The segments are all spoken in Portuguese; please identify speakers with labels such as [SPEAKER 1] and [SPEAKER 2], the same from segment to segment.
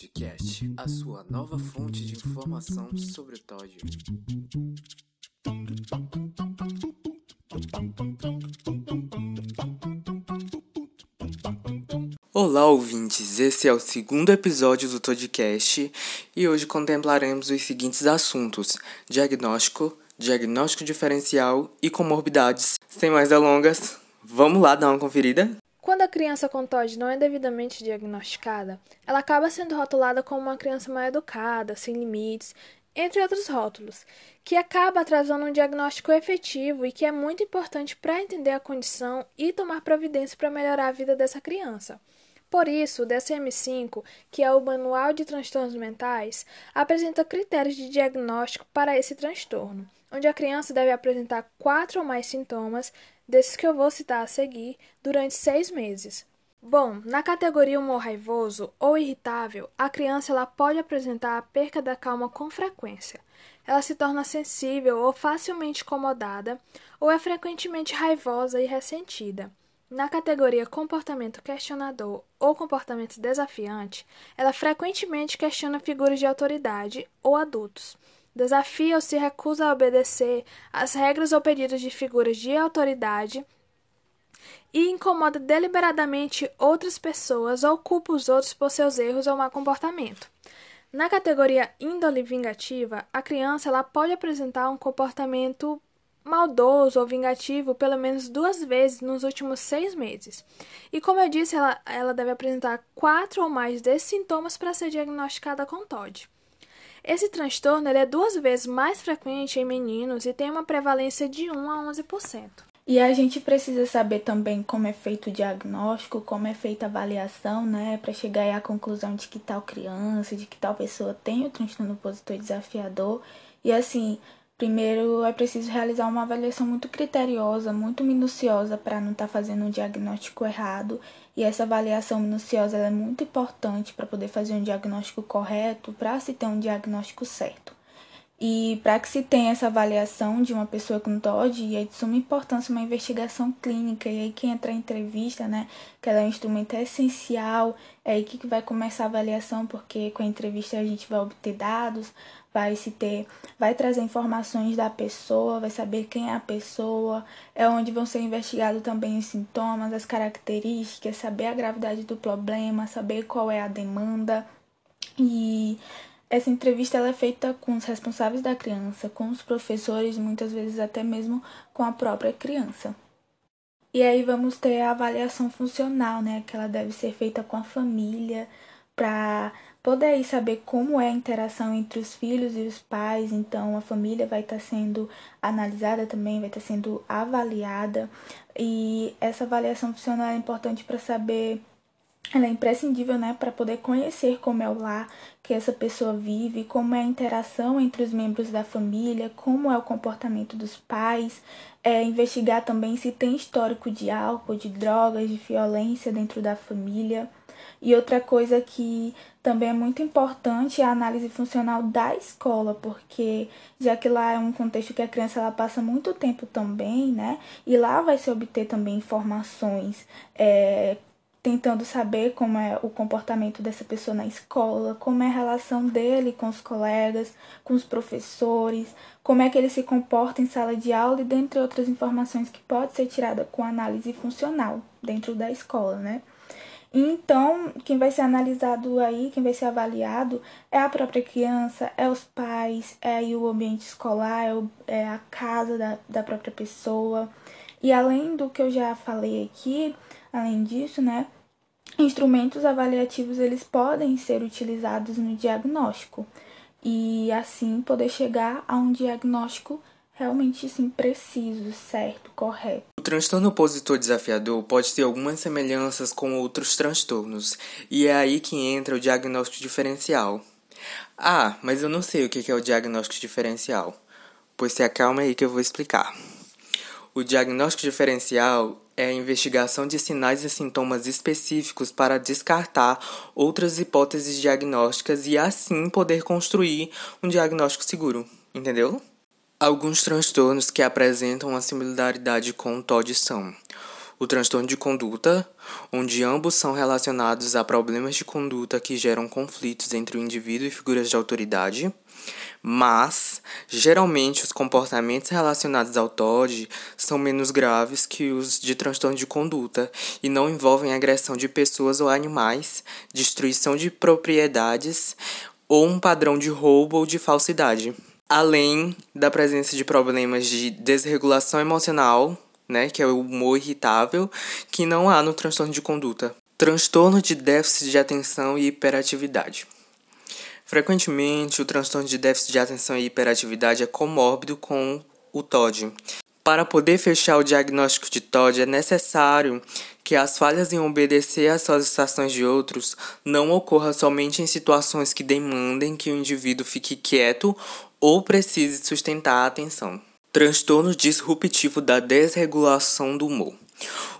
[SPEAKER 1] Toddcast, a sua nova fonte de informação sobre o Todd. Olá, ouvintes! Esse é o segundo episódio do Toddcast e hoje contemplaremos os seguintes assuntos: diagnóstico, diagnóstico diferencial e comorbidades. Sem mais delongas, vamos lá dar uma conferida?
[SPEAKER 2] Quando a criança com TOD não é devidamente diagnosticada, ela acaba sendo rotulada como uma criança mal educada, sem limites, entre outros rótulos, que acaba atrasando um diagnóstico efetivo e que é muito importante para entender a condição e tomar providência para melhorar a vida dessa criança. Por isso, o DSM-5, que é o Manual de Transtornos Mentais, apresenta critérios de diagnóstico para esse transtorno, onde a criança deve apresentar quatro ou mais sintomas, desses que eu vou citar a seguir, durante seis meses. Bom, na categoria humor raivoso ou irritável, a criança ela pode apresentar a perca da calma com frequência. Ela se torna sensível ou facilmente incomodada, ou é frequentemente raivosa e ressentida. Na categoria comportamento questionador ou comportamento desafiante, ela frequentemente questiona figuras de autoridade ou adultos. Desafia ou se recusa a obedecer às regras ou pedidos de figuras de autoridade e incomoda deliberadamente outras pessoas ou culpa os outros por seus erros ou mau comportamento. Na categoria índole vingativa, a criança ela pode apresentar um comportamento maldoso ou vingativo pelo menos duas vezes nos últimos seis meses. E como eu disse, ela, ela deve apresentar quatro ou mais desses sintomas para ser diagnosticada com TOD. Esse transtorno é duas vezes mais frequente em meninos e tem uma prevalência de 1 a 11%.
[SPEAKER 3] E a gente precisa saber também como é feito o diagnóstico, como é feita a avaliação, né, para chegar à conclusão de que tal criança, de que tal pessoa tem o transtorno opositor desafiador. E assim, Primeiro, é preciso realizar uma avaliação muito criteriosa, muito minuciosa para não estar tá fazendo um diagnóstico errado. E essa avaliação minuciosa é muito importante para poder fazer um diagnóstico correto, para se ter um diagnóstico certo. E para que se tenha essa avaliação de uma pessoa com TOD, é de suma importância uma investigação clínica. E aí que entra a entrevista, né? Que ela é um instrumento essencial. É aí que vai começar a avaliação, porque com a entrevista a gente vai obter dados, vai se ter, vai trazer informações da pessoa, vai saber quem é a pessoa, é onde vão ser investigados também os sintomas, as características, saber a gravidade do problema, saber qual é a demanda. E essa entrevista é feita com os responsáveis da criança, com os professores, muitas vezes até mesmo com a própria criança. E aí vamos ter a avaliação funcional, né, que ela deve ser feita com a família para poder saber como é a interação entre os filhos e os pais, então a família vai estar tá sendo analisada também, vai estar tá sendo avaliada, e essa avaliação funcional é importante para saber ela é imprescindível, né, para poder conhecer como é o lar que essa pessoa vive, como é a interação entre os membros da família, como é o comportamento dos pais, é, investigar também se tem histórico de álcool, de drogas, de violência dentro da família. E outra coisa que também é muito importante é a análise funcional da escola, porque já que lá é um contexto que a criança ela passa muito tempo também, né? E lá vai se obter também informações é, tentando saber como é o comportamento dessa pessoa na escola, como é a relação dele com os colegas, com os professores, como é que ele se comporta em sala de aula e dentre outras informações que pode ser tirada com análise funcional dentro da escola, né? Então, quem vai ser analisado aí, quem vai ser avaliado é a própria criança, é os pais, é aí o ambiente escolar, é, o, é a casa da, da própria pessoa. E além do que eu já falei aqui, além disso, né, instrumentos avaliativos eles podem ser utilizados no diagnóstico e assim poder chegar a um diagnóstico realmente sim preciso, certo, correto.
[SPEAKER 1] O transtorno opositor desafiador pode ter algumas semelhanças com outros transtornos, e é aí que entra o diagnóstico diferencial. Ah, mas eu não sei o que é o diagnóstico diferencial. Pois se acalma aí que eu vou explicar. O diagnóstico diferencial é a investigação de sinais e sintomas específicos para descartar outras hipóteses diagnósticas e assim poder construir um diagnóstico seguro. Entendeu? Alguns transtornos que apresentam uma similaridade com o TOD são o transtorno de conduta, onde ambos são relacionados a problemas de conduta que geram conflitos entre o indivíduo e figuras de autoridade, mas geralmente os comportamentos relacionados ao TOD são menos graves que os de transtorno de conduta e não envolvem agressão de pessoas ou animais, destruição de propriedades ou um padrão de roubo ou de falsidade. Além da presença de problemas de desregulação emocional, né, que é o humor irritável, que não há no transtorno de conduta. Transtorno de déficit de atenção e hiperatividade. Frequentemente, o transtorno de déficit de atenção e hiperatividade é comórbido com o TOD. Para poder fechar o diagnóstico de TOD, é necessário que as falhas em obedecer às solicitações de outros não ocorram somente em situações que demandem que o indivíduo fique quieto ou precise sustentar a atenção. Transtorno disruptivo da desregulação do humor.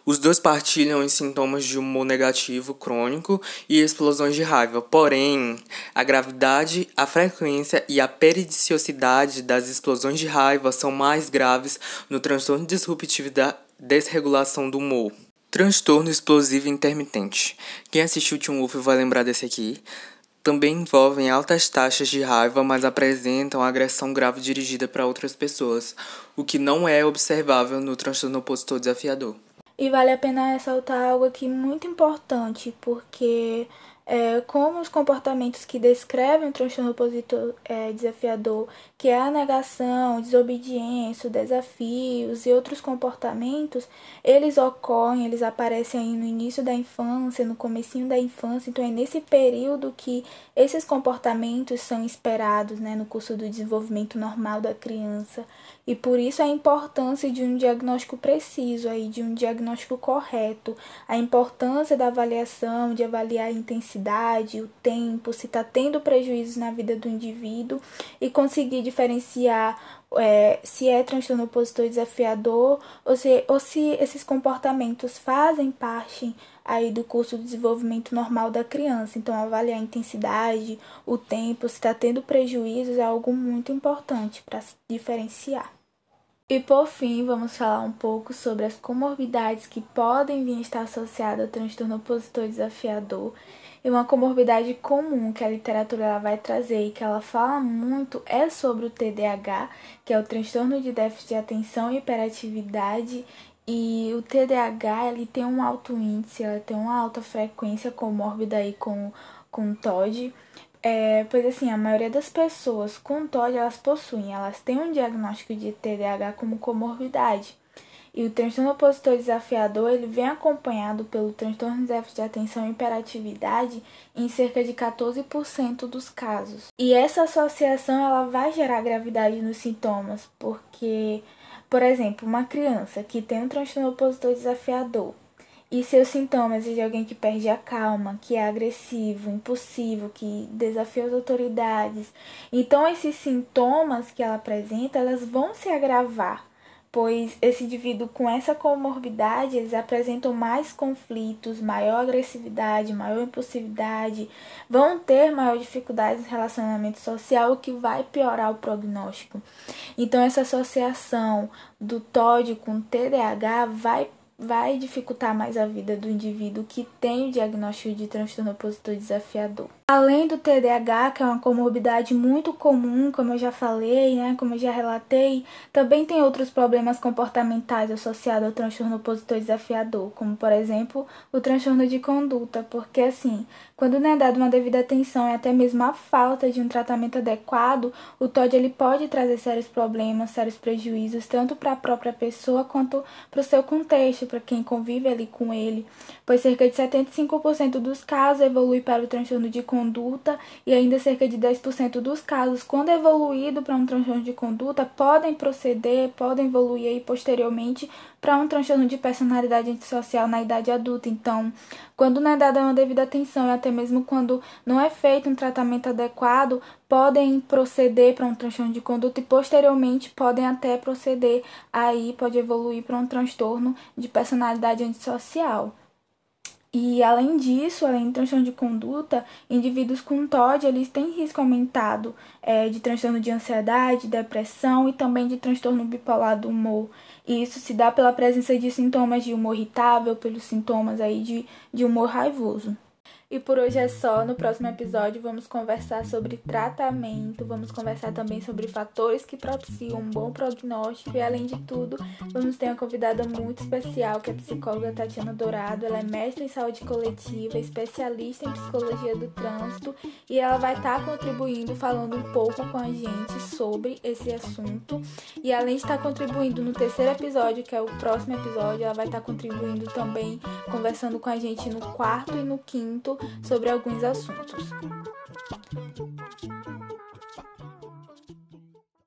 [SPEAKER 1] Os dois partilham em sintomas de humor negativo crônico e explosões de raiva, porém, a gravidade, a frequência e a periodicidade das explosões de raiva são mais graves no transtorno disruptivo da desregulação do humor. Transtorno explosivo intermitente. Quem assistiu Teen Wolf vai lembrar desse aqui. Também envolvem altas taxas de raiva, mas apresentam agressão grave dirigida para outras pessoas, o que não é observável no transtorno opositor desafiador.
[SPEAKER 3] E vale a pena ressaltar algo aqui muito importante, porque é, como os comportamentos que descrevem o transtorno opositor é, desafiador, que é a negação, desobediência, desafios e outros comportamentos, eles ocorrem, eles aparecem aí no início da infância, no comecinho da infância, então é nesse período que esses comportamentos são esperados, né, no curso do desenvolvimento normal da criança. E por isso a importância de um diagnóstico preciso, aí, de um diagnóstico correto, a importância da avaliação, de avaliar a intensidade, o tempo, se está tendo prejuízos na vida do indivíduo e conseguir diferenciar é, se é transtorno opositor desafiador ou se, ou se esses comportamentos fazem parte aí do curso de desenvolvimento normal da criança. Então, avaliar a intensidade, o tempo, se está tendo prejuízos é algo muito importante para diferenciar. E por fim, vamos falar um pouco sobre as comorbidades que podem vir estar associadas ao transtorno opositor desafiador. E uma comorbidade comum que a literatura vai trazer e que ela fala muito é sobre o TDAH, que é o transtorno de déficit de atenção e hiperatividade. E o TDAH ele tem um alto índice, ela tem uma alta frequência comórbida aí com, com TOD. É, pois assim, a maioria das pessoas com TOD, elas possuem, elas têm um diagnóstico de TDAH como comorbidade. E o transtorno opositor desafiador, ele vem acompanhado pelo transtorno de atenção e hiperatividade em cerca de 14% dos casos. E essa associação, ela vai gerar gravidade nos sintomas, porque, por exemplo, uma criança que tem um transtorno opositor desafiador, e seus sintomas é de alguém que perde a calma, que é agressivo, impulsivo, que desafia as autoridades. Então, esses sintomas que ela apresenta, elas vão se agravar, pois esse indivíduo com essa comorbidade, eles apresentam mais conflitos, maior agressividade, maior impulsividade, vão ter maior dificuldade no relacionamento social, o que vai piorar o prognóstico. Então, essa associação do TOD com TDAH vai vai dificultar mais a vida do indivíduo que tem o diagnóstico de transtorno opositor desafiador. Além do TDAH, que é uma comorbidade muito comum, como eu já falei, né, como eu já relatei, também tem outros problemas comportamentais associados ao transtorno opositor desafiador, como por exemplo o transtorno de conduta, porque assim, quando não é dada uma devida atenção e até mesmo a falta de um tratamento adequado, o TOD ele pode trazer sérios problemas, sérios prejuízos, tanto para a própria pessoa quanto para o seu contexto, para quem convive ali com ele, pois cerca de 75% dos casos evolui para o transtorno de conduta conduta e ainda cerca de 10% dos casos, quando evoluído para um transtorno de conduta, podem proceder, podem evoluir aí posteriormente para um transtorno de personalidade antissocial na idade adulta. Então, quando não é dada uma devida atenção e até mesmo quando não é feito um tratamento adequado, podem proceder para um transtorno de conduta e posteriormente podem até proceder aí pode evoluir para um transtorno de personalidade antissocial. E além disso, além de transtorno de conduta, indivíduos com TOD eles têm risco aumentado é, de transtorno de ansiedade, depressão e também de transtorno bipolar do humor. E isso se dá pela presença de sintomas de humor irritável, pelos sintomas aí de, de humor raivoso. E por hoje é só. No próximo episódio vamos conversar sobre tratamento, vamos conversar também sobre fatores que propiciam um bom prognóstico e além de tudo, vamos ter uma convidada muito especial, que é a psicóloga Tatiana Dourado. Ela é mestre em saúde coletiva, especialista em psicologia do trânsito e ela vai estar contribuindo falando um pouco com a gente sobre esse assunto. E além de estar contribuindo no terceiro episódio, que é o próximo episódio, ela vai estar contribuindo também conversando com a gente no quarto e no quinto sobre alguns assuntos.